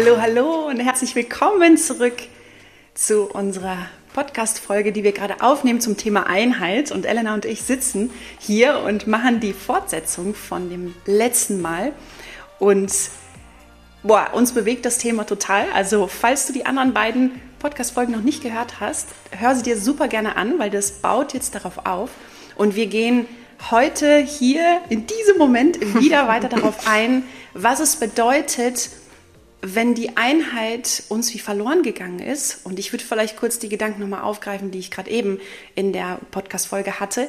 hallo, hallo und herzlich willkommen zurück zu unserer Podcast-Folge, die wir gerade aufnehmen zum Thema Einheit. Und Elena und ich sitzen hier und machen die Fortsetzung von dem letzten Mal. Und boah, uns bewegt das Thema total. Also, falls du die anderen beiden Podcast-Folgen noch nicht gehört hast, hör sie dir super gerne an, weil das baut jetzt darauf auf. Und wir gehen heute hier in diesem Moment wieder weiter darauf ein, was es bedeutet, wenn die Einheit uns wie verloren gegangen ist, und ich würde vielleicht kurz die Gedanken nochmal aufgreifen, die ich gerade eben in der Podcast-Folge hatte,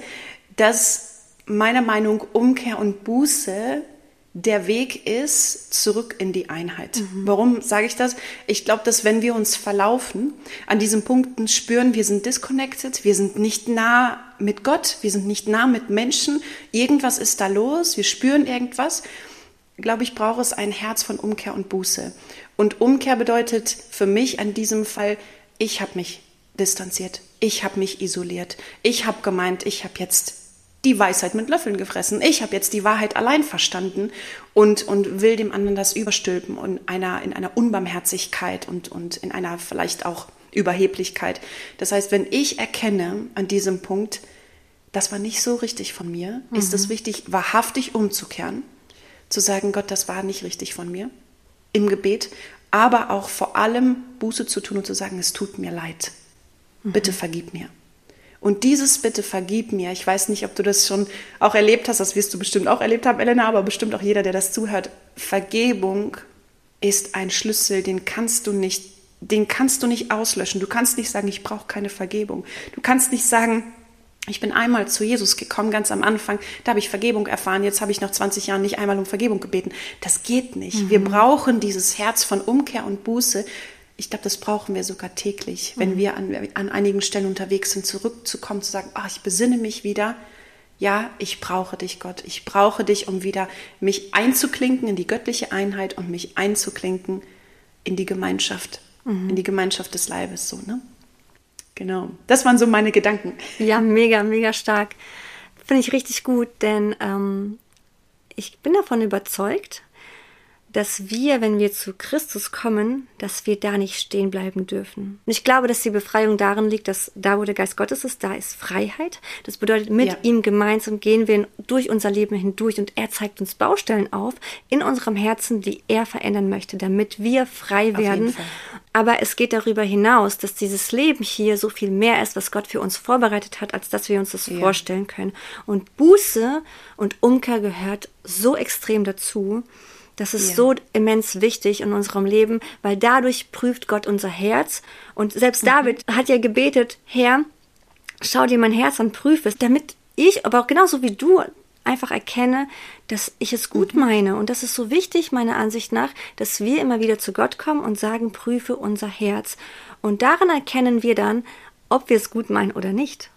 dass meiner Meinung Umkehr und Buße der Weg ist zurück in die Einheit. Mhm. Warum sage ich das? Ich glaube, dass wenn wir uns verlaufen, an diesen Punkten spüren, wir sind disconnected, wir sind nicht nah mit Gott, wir sind nicht nah mit Menschen, irgendwas ist da los, wir spüren irgendwas glaube ich, braucht es ein Herz von Umkehr und Buße. Und Umkehr bedeutet für mich an diesem Fall, ich habe mich distanziert, ich habe mich isoliert, ich habe gemeint, ich habe jetzt die Weisheit mit Löffeln gefressen, ich habe jetzt die Wahrheit allein verstanden und, und will dem anderen das überstülpen und einer, in einer Unbarmherzigkeit und, und in einer vielleicht auch Überheblichkeit. Das heißt, wenn ich erkenne an diesem Punkt, das war nicht so richtig von mir, mhm. ist es wichtig, wahrhaftig umzukehren zu sagen, Gott, das war nicht richtig von mir, im Gebet, aber auch vor allem Buße zu tun und zu sagen, es tut mir leid. Bitte mhm. vergib mir. Und dieses Bitte vergib mir, ich weiß nicht, ob du das schon auch erlebt hast, das wirst du bestimmt auch erlebt haben, Elena, aber bestimmt auch jeder, der das zuhört. Vergebung ist ein Schlüssel, den kannst du nicht, den kannst du nicht auslöschen. Du kannst nicht sagen, ich brauche keine Vergebung. Du kannst nicht sagen, ich bin einmal zu Jesus gekommen, ganz am Anfang, da habe ich Vergebung erfahren, jetzt habe ich nach 20 Jahren nicht einmal um Vergebung gebeten. Das geht nicht. Mhm. Wir brauchen dieses Herz von Umkehr und Buße. Ich glaube, das brauchen wir sogar täglich, wenn mhm. wir an, an einigen Stellen unterwegs sind, zurückzukommen, zu sagen, ach, ich besinne mich wieder. Ja, ich brauche dich, Gott. Ich brauche dich, um wieder mich einzuklinken in die göttliche Einheit und mich einzuklinken in die Gemeinschaft, mhm. in die Gemeinschaft des Leibes, so, ne? Genau, das waren so meine Gedanken. Ja, mega, mega stark. Finde ich richtig gut, denn ähm, ich bin davon überzeugt, dass wir, wenn wir zu Christus kommen, dass wir da nicht stehen bleiben dürfen. Und ich glaube, dass die Befreiung darin liegt, dass da, wo der Geist Gottes ist, da ist Freiheit. Das bedeutet, mit ja. ihm gemeinsam gehen wir durch unser Leben hindurch und er zeigt uns Baustellen auf in unserem Herzen, die er verändern möchte, damit wir frei werden. Aber es geht darüber hinaus, dass dieses Leben hier so viel mehr ist, was Gott für uns vorbereitet hat, als dass wir uns das ja. vorstellen können. Und Buße und Umkehr gehört so extrem dazu. Das ist ja. so immens wichtig in unserem Leben, weil dadurch prüft Gott unser Herz. Und selbst mhm. David hat ja gebetet, Herr, schau dir mein Herz an, prüfe es, damit ich, aber auch genauso wie du, einfach erkenne, dass ich es gut mhm. meine. Und das ist so wichtig, meiner Ansicht nach, dass wir immer wieder zu Gott kommen und sagen, prüfe unser Herz. Und darin erkennen wir dann, ob wir es gut meinen oder nicht.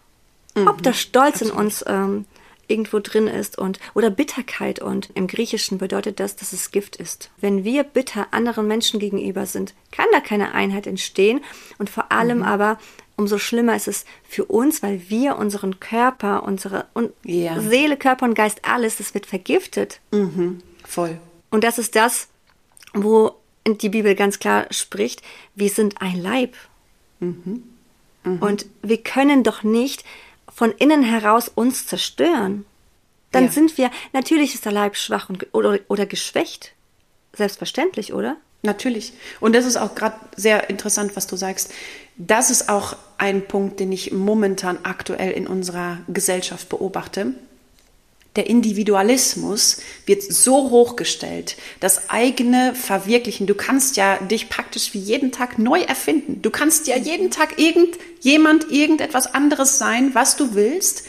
Mhm. Ob der Stolz Absolut. in uns ähm, irgendwo drin ist und oder Bitterkeit und im Griechischen bedeutet das, dass es Gift ist. Wenn wir bitter anderen Menschen gegenüber sind, kann da keine Einheit entstehen und vor allem mhm. aber umso schlimmer ist es für uns, weil wir unseren Körper, unsere und yeah. Seele, Körper und Geist alles, das wird vergiftet. Mhm. Voll. Und das ist das, wo die Bibel ganz klar spricht, wir sind ein Leib. Mhm. Mhm. Und wir können doch nicht von innen heraus uns zerstören, dann ja. sind wir, natürlich ist der Leib schwach und, oder, oder geschwächt. Selbstverständlich, oder? Natürlich. Und das ist auch gerade sehr interessant, was du sagst. Das ist auch ein Punkt, den ich momentan aktuell in unserer Gesellschaft beobachte der Individualismus wird so hochgestellt, das eigene Verwirklichen. Du kannst ja dich praktisch wie jeden Tag neu erfinden. Du kannst ja jeden Tag irgendjemand, irgendetwas anderes sein, was du willst.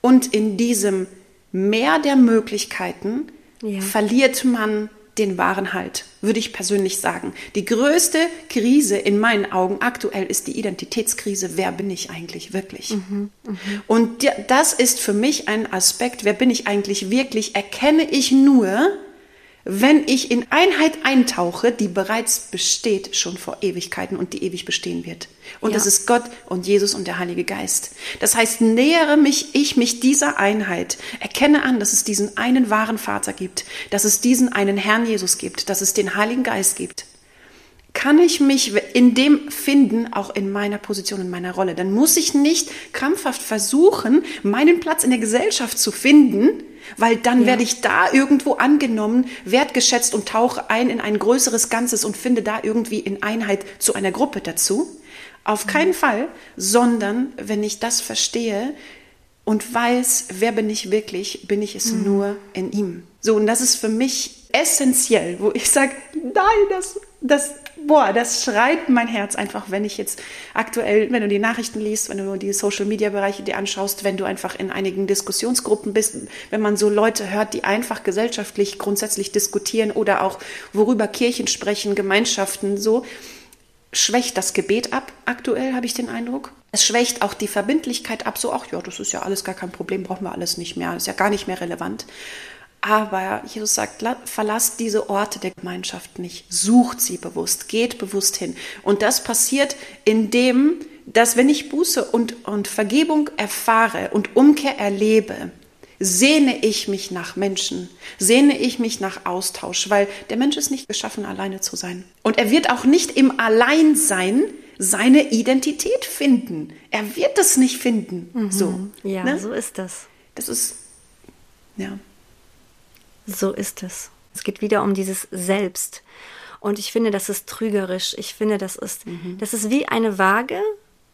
Und in diesem Meer der Möglichkeiten ja. verliert man den wahren Halt, würde ich persönlich sagen. Die größte Krise in meinen Augen aktuell ist die Identitätskrise. Wer bin ich eigentlich wirklich? Mhm, mh. Und das ist für mich ein Aspekt, wer bin ich eigentlich wirklich, erkenne ich nur, wenn ich in Einheit eintauche, die bereits besteht schon vor Ewigkeiten und die ewig bestehen wird. Und ja. das ist Gott und Jesus und der Heilige Geist. Das heißt, nähere mich ich mich dieser Einheit, erkenne an, dass es diesen einen wahren Vater gibt, dass es diesen einen Herrn Jesus gibt, dass es den Heiligen Geist gibt. Kann ich mich in dem finden, auch in meiner Position, in meiner Rolle. Dann muss ich nicht krampfhaft versuchen, meinen Platz in der Gesellschaft zu finden, weil dann ja. werde ich da irgendwo angenommen, wertgeschätzt und tauche ein in ein größeres Ganzes und finde da irgendwie in Einheit zu einer Gruppe dazu. Auf mhm. keinen Fall, sondern wenn ich das verstehe und weiß, wer bin ich wirklich, bin ich es mhm. nur in ihm. So, und das ist für mich essentiell, wo ich sage, nein, das, das, boah, das schreit mein Herz einfach, wenn ich jetzt aktuell, wenn du die Nachrichten liest, wenn du die Social-Media-Bereiche dir anschaust, wenn du einfach in einigen Diskussionsgruppen bist, wenn man so Leute hört, die einfach gesellschaftlich grundsätzlich diskutieren oder auch worüber Kirchen sprechen, Gemeinschaften, so, schwächt das Gebet ab, aktuell habe ich den Eindruck. Es schwächt auch die Verbindlichkeit ab, so, ach ja, das ist ja alles gar kein Problem, brauchen wir alles nicht mehr, ist ja gar nicht mehr relevant. Aber Jesus sagt, verlasst diese Orte der Gemeinschaft nicht, sucht sie bewusst, geht bewusst hin. Und das passiert, indem, dass wenn ich Buße und, und Vergebung erfahre und Umkehr erlebe, sehne ich mich nach Menschen, sehne ich mich nach Austausch, weil der Mensch ist nicht geschaffen, alleine zu sein. Und er wird auch nicht im Alleinsein seine Identität finden. Er wird es nicht finden. Mhm. So. Ja, ne? so ist das. Das ist, ja. So ist es. Es geht wieder um dieses Selbst. Und ich finde, das ist trügerisch. Ich finde, das ist, mhm. das ist wie eine Waage.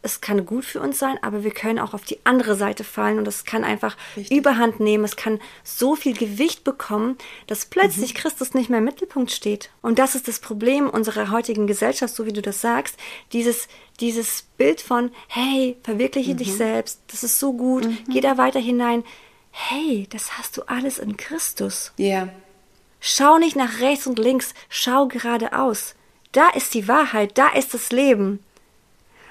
Es kann gut für uns sein, aber wir können auch auf die andere Seite fallen und es kann einfach Richtig. Überhand nehmen. Es kann so viel Gewicht bekommen, dass plötzlich mhm. Christus nicht mehr im Mittelpunkt steht. Und das ist das Problem unserer heutigen Gesellschaft, so wie du das sagst. Dieses, dieses Bild von, hey, verwirkliche mhm. dich selbst, das ist so gut, mhm. geh da weiter hinein hey, das hast du alles in Christus. Ja. Yeah. Schau nicht nach rechts und links, schau geradeaus. Da ist die Wahrheit, da ist das Leben.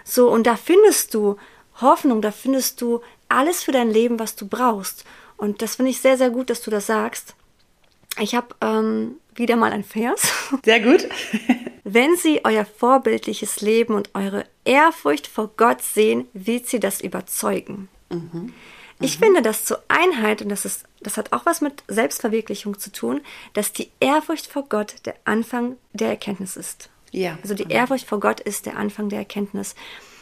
So, und da findest du Hoffnung, da findest du alles für dein Leben, was du brauchst. Und das finde ich sehr, sehr gut, dass du das sagst. Ich habe ähm, wieder mal ein Vers. Sehr gut. Wenn Sie euer vorbildliches Leben und eure Ehrfurcht vor Gott sehen, wird sie das überzeugen. Mhm. Ich finde das zur Einheit, und das, ist, das hat auch was mit Selbstverwirklichung zu tun, dass die Ehrfurcht vor Gott der Anfang der Erkenntnis ist. Ja. Also die Ehrfurcht vor Gott ist der Anfang der Erkenntnis.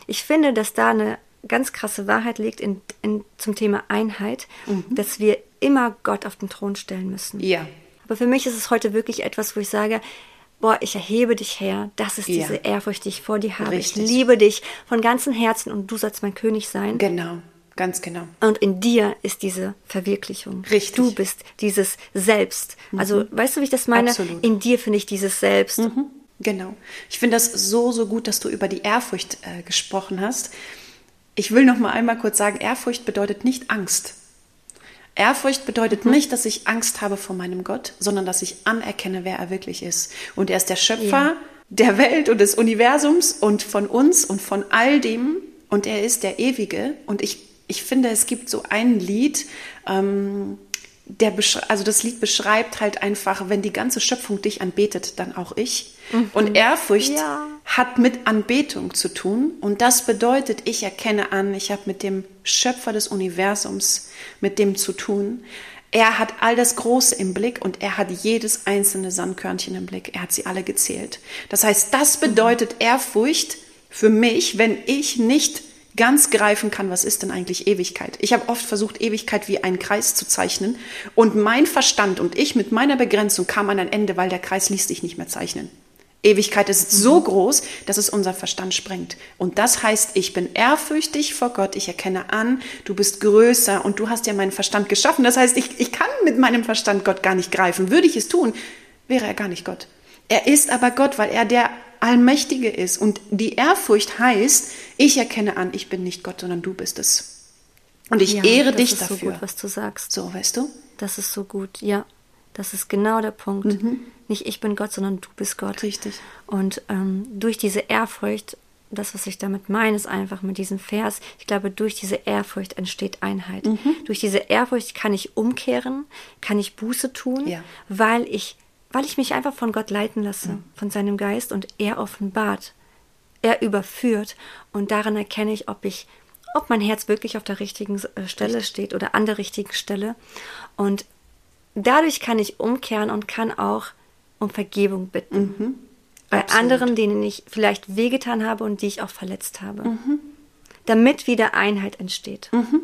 Ich finde, dass da eine ganz krasse Wahrheit liegt in, in, zum Thema Einheit, mhm. dass wir immer Gott auf den Thron stellen müssen. Ja. Aber für mich ist es heute wirklich etwas, wo ich sage, boah, ich erhebe dich her. Das ist ja. diese Ehrfurcht, die ich vor dir habe. Richtig. Ich liebe dich von ganzem Herzen und du sollst mein König sein. Genau. Ganz genau. Und in dir ist diese Verwirklichung. Richtig. Du bist dieses Selbst. Mhm. Also, weißt du, wie ich das meine? Absolut. In dir finde ich dieses Selbst. Mhm. Genau. Ich finde das so, so gut, dass du über die Ehrfurcht äh, gesprochen hast. Ich will noch mal einmal kurz sagen, Ehrfurcht bedeutet nicht Angst. Ehrfurcht bedeutet mhm. nicht, dass ich Angst habe vor meinem Gott, sondern dass ich anerkenne, wer er wirklich ist. Und er ist der Schöpfer ja. der Welt und des Universums und von uns und von all dem. Und er ist der Ewige. Und ich ich finde, es gibt so ein Lied, ähm, der also das Lied beschreibt halt einfach, wenn die ganze Schöpfung dich anbetet, dann auch ich. Mhm. Und Ehrfurcht ja. hat mit Anbetung zu tun. Und das bedeutet, ich erkenne an, ich habe mit dem Schöpfer des Universums, mit dem zu tun. Er hat all das Große im Blick und er hat jedes einzelne Sandkörnchen im Blick. Er hat sie alle gezählt. Das heißt, das bedeutet Ehrfurcht für mich, wenn ich nicht ganz greifen kann, was ist denn eigentlich Ewigkeit. Ich habe oft versucht, Ewigkeit wie einen Kreis zu zeichnen und mein Verstand und ich mit meiner Begrenzung kam an ein Ende, weil der Kreis ließ sich nicht mehr zeichnen. Ewigkeit ist so mhm. groß, dass es unser Verstand sprengt. Und das heißt, ich bin ehrfürchtig vor Gott, ich erkenne an, du bist größer und du hast ja meinen Verstand geschaffen. Das heißt, ich, ich kann mit meinem Verstand Gott gar nicht greifen. Würde ich es tun, wäre er gar nicht Gott. Er ist aber Gott, weil er der Allmächtige ist. Und die Ehrfurcht heißt, ich erkenne an, ich bin nicht Gott, sondern du bist es. Und ich ja, ehre dich dafür. Das ist so gut, was du sagst. So, weißt du? Das ist so gut, ja. Das ist genau der Punkt. Mhm. Nicht ich bin Gott, sondern du bist Gott. Richtig. Und ähm, durch diese Ehrfurcht, das, was ich damit meine, ist einfach mit diesem Vers, ich glaube, durch diese Ehrfurcht entsteht Einheit. Mhm. Durch diese Ehrfurcht kann ich umkehren, kann ich Buße tun, ja. weil ich weil ich mich einfach von Gott leiten lasse, von seinem Geist und er offenbart, er überführt und daran erkenne ich, ob ich, ob mein Herz wirklich auf der richtigen äh, Stelle steht oder an der richtigen Stelle und dadurch kann ich umkehren und kann auch um Vergebung bitten. Mhm. Bei Absolut. anderen, denen ich vielleicht wehgetan habe und die ich auch verletzt habe. Mhm. Damit wieder Einheit entsteht. Mhm.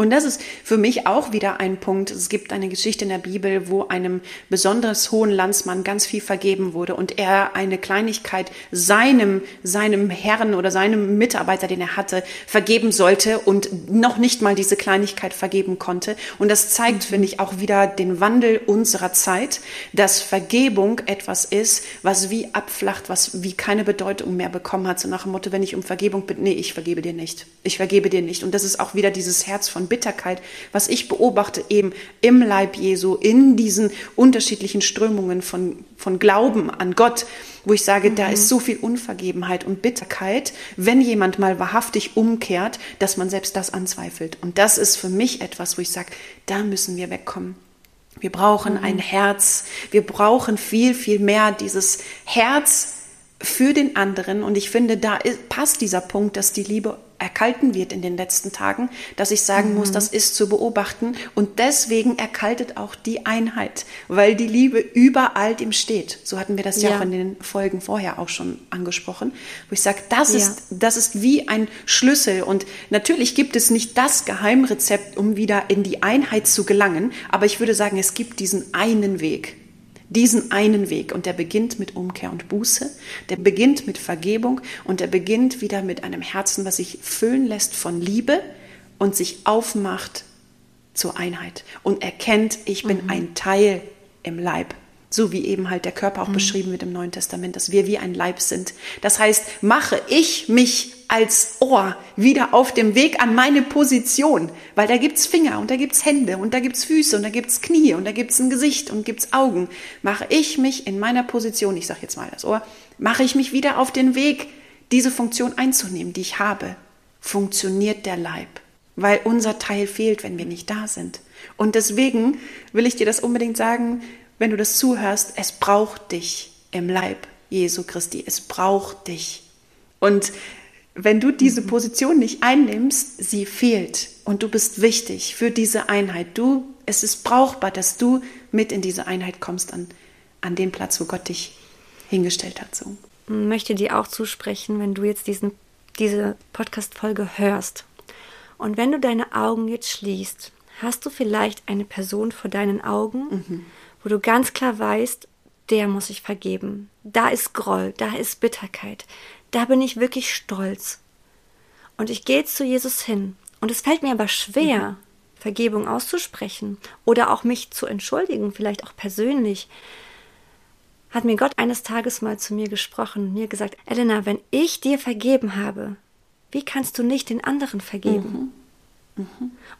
Und das ist für mich auch wieder ein Punkt. Es gibt eine Geschichte in der Bibel, wo einem besonders hohen Landsmann ganz viel vergeben wurde und er eine Kleinigkeit seinem, seinem Herrn oder seinem Mitarbeiter, den er hatte, vergeben sollte und noch nicht mal diese Kleinigkeit vergeben konnte. Und das zeigt, finde ich, auch wieder den Wandel unserer Zeit, dass Vergebung etwas ist, was wie abflacht, was wie keine Bedeutung mehr bekommen hat. So nach dem Motto, wenn ich um Vergebung bitte, nee, ich vergebe dir nicht. Ich vergebe dir nicht. Und das ist auch wieder dieses Herz von Bitterkeit, was ich beobachte eben im Leib Jesu, in diesen unterschiedlichen Strömungen von, von Glauben an Gott, wo ich sage, mhm. da ist so viel Unvergebenheit und Bitterkeit, wenn jemand mal wahrhaftig umkehrt, dass man selbst das anzweifelt. Und das ist für mich etwas, wo ich sage, da müssen wir wegkommen. Wir brauchen mhm. ein Herz. Wir brauchen viel, viel mehr dieses Herz für den anderen. Und ich finde, da passt dieser Punkt, dass die Liebe erkalten wird in den letzten Tagen, dass ich sagen mhm. muss, das ist zu beobachten. Und deswegen erkaltet auch die Einheit, weil die Liebe überall dem steht. So hatten wir das ja, ja auch in den Folgen vorher auch schon angesprochen, wo ich sage, das, ja. ist, das ist wie ein Schlüssel. Und natürlich gibt es nicht das Geheimrezept, um wieder in die Einheit zu gelangen, aber ich würde sagen, es gibt diesen einen Weg diesen einen Weg und der beginnt mit Umkehr und Buße, der beginnt mit Vergebung und der beginnt wieder mit einem Herzen, was sich füllen lässt von Liebe und sich aufmacht zur Einheit und erkennt, ich bin mhm. ein Teil im Leib. So wie eben halt der Körper auch mhm. beschrieben wird im Neuen Testament, dass wir wie ein Leib sind. Das heißt, mache ich mich als Ohr wieder auf dem Weg an meine Position, weil da gibt's Finger und da gibt's Hände und da gibt's Füße und da gibt's Knie und da gibt's ein Gesicht und gibt's Augen. Mache ich mich in meiner Position, ich sage jetzt mal das Ohr, mache ich mich wieder auf den Weg, diese Funktion einzunehmen, die ich habe, funktioniert der Leib, weil unser Teil fehlt, wenn wir nicht da sind. Und deswegen will ich dir das unbedingt sagen, wenn du das zuhörst, es braucht dich im Leib Jesu Christi, es braucht dich. Und wenn du diese. Position nicht einnimmst, sie fehlt und du bist wichtig für diese Einheit. Du, es ist brauchbar, dass du mit in diese Einheit kommst an, an den Platz, wo Gott dich hingestellt hat. So. Ich möchte dir auch zusprechen, wenn du jetzt diesen, diese Podcast-Folge hörst und wenn du deine Augen jetzt schließt, hast du vielleicht eine Person vor deinen Augen, mhm. Wo du ganz klar weißt, der muss ich vergeben. Da ist Groll, da ist Bitterkeit, da bin ich wirklich stolz. Und ich gehe zu Jesus hin. Und es fällt mir aber schwer, mhm. Vergebung auszusprechen oder auch mich zu entschuldigen, vielleicht auch persönlich. Hat mir Gott eines Tages mal zu mir gesprochen und mir gesagt, Elena, wenn ich dir vergeben habe, wie kannst du nicht den anderen vergeben? Mhm.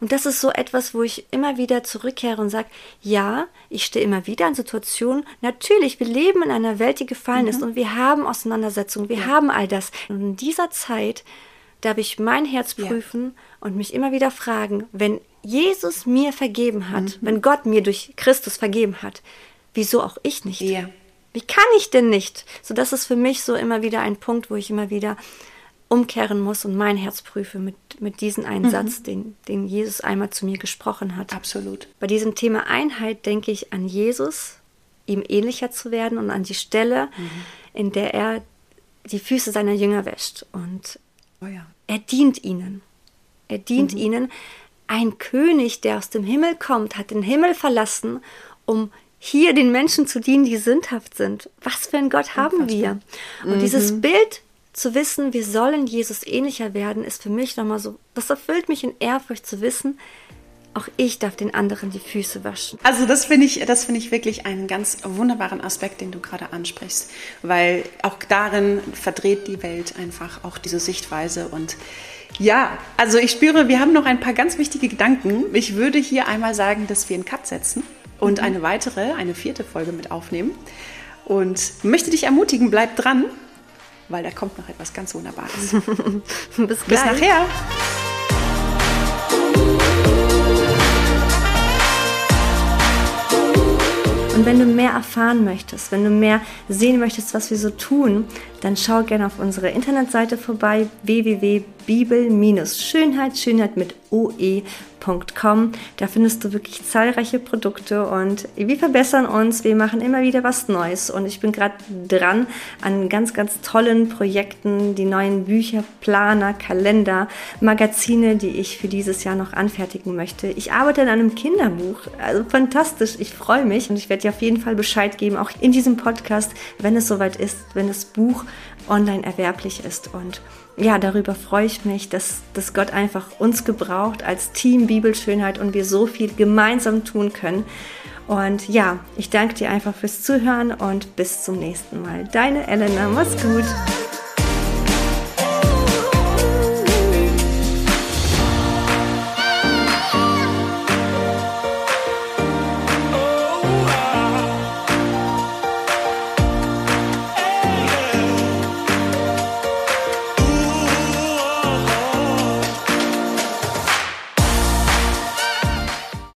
Und das ist so etwas, wo ich immer wieder zurückkehre und sage, ja, ich stehe immer wieder in Situationen. Natürlich, wir leben in einer Welt, die gefallen mhm. ist und wir haben Auseinandersetzungen, wir ja. haben all das. Und in dieser Zeit darf ich mein Herz prüfen ja. und mich immer wieder fragen, wenn Jesus mir vergeben hat, mhm. wenn Gott mir durch Christus vergeben hat, wieso auch ich nicht? Ja. Wie kann ich denn nicht? So, das ist für mich so immer wieder ein Punkt, wo ich immer wieder umkehren muss und mein Herz prüfe mit, mit diesem einen mhm. Satz, den, den Jesus einmal zu mir gesprochen hat. Absolut. Bei diesem Thema Einheit denke ich an Jesus, ihm ähnlicher zu werden und an die Stelle, mhm. in der er die Füße seiner Jünger wäscht. Und oh ja. er dient ihnen. Er dient mhm. ihnen. Ein König, der aus dem Himmel kommt, hat den Himmel verlassen, um hier den Menschen zu dienen, die sündhaft sind. Was für ein Gott haben wir? Und dieses mhm. Bild zu wissen, wir sollen Jesus ähnlicher werden, ist für mich nochmal so, das erfüllt mich in Ehrfurcht zu wissen, auch ich darf den anderen die Füße waschen. Also das finde ich, das finde ich wirklich einen ganz wunderbaren Aspekt, den du gerade ansprichst, weil auch darin verdreht die Welt einfach auch diese Sichtweise und ja, also ich spüre, wir haben noch ein paar ganz wichtige Gedanken. Ich würde hier einmal sagen, dass wir einen Cut setzen und mhm. eine weitere, eine vierte Folge mit aufnehmen und möchte dich ermutigen, bleib dran, weil da kommt noch etwas ganz Wunderbares. Bis, Bis nachher. Und wenn du mehr erfahren möchtest, wenn du mehr sehen möchtest, was wir so tun, dann schau gerne auf unsere Internetseite vorbei www.bibel-schönheit, Schönheit mit OE www.wildwasser.com. Da findest du wirklich zahlreiche Produkte und wir verbessern uns. Wir machen immer wieder was Neues und ich bin gerade dran an ganz, ganz tollen Projekten, die neuen Bücher, Planer, Kalender, Magazine, die ich für dieses Jahr noch anfertigen möchte. Ich arbeite an einem Kinderbuch. Also fantastisch. Ich freue mich und ich werde dir auf jeden Fall Bescheid geben, auch in diesem Podcast, wenn es soweit ist, wenn das Buch online erwerblich ist und ja, darüber freue ich mich, dass, dass Gott einfach uns gebraucht als Team Bibelschönheit und wir so viel gemeinsam tun können. Und ja, ich danke dir einfach fürs Zuhören und bis zum nächsten Mal. Deine Elena, mach's gut.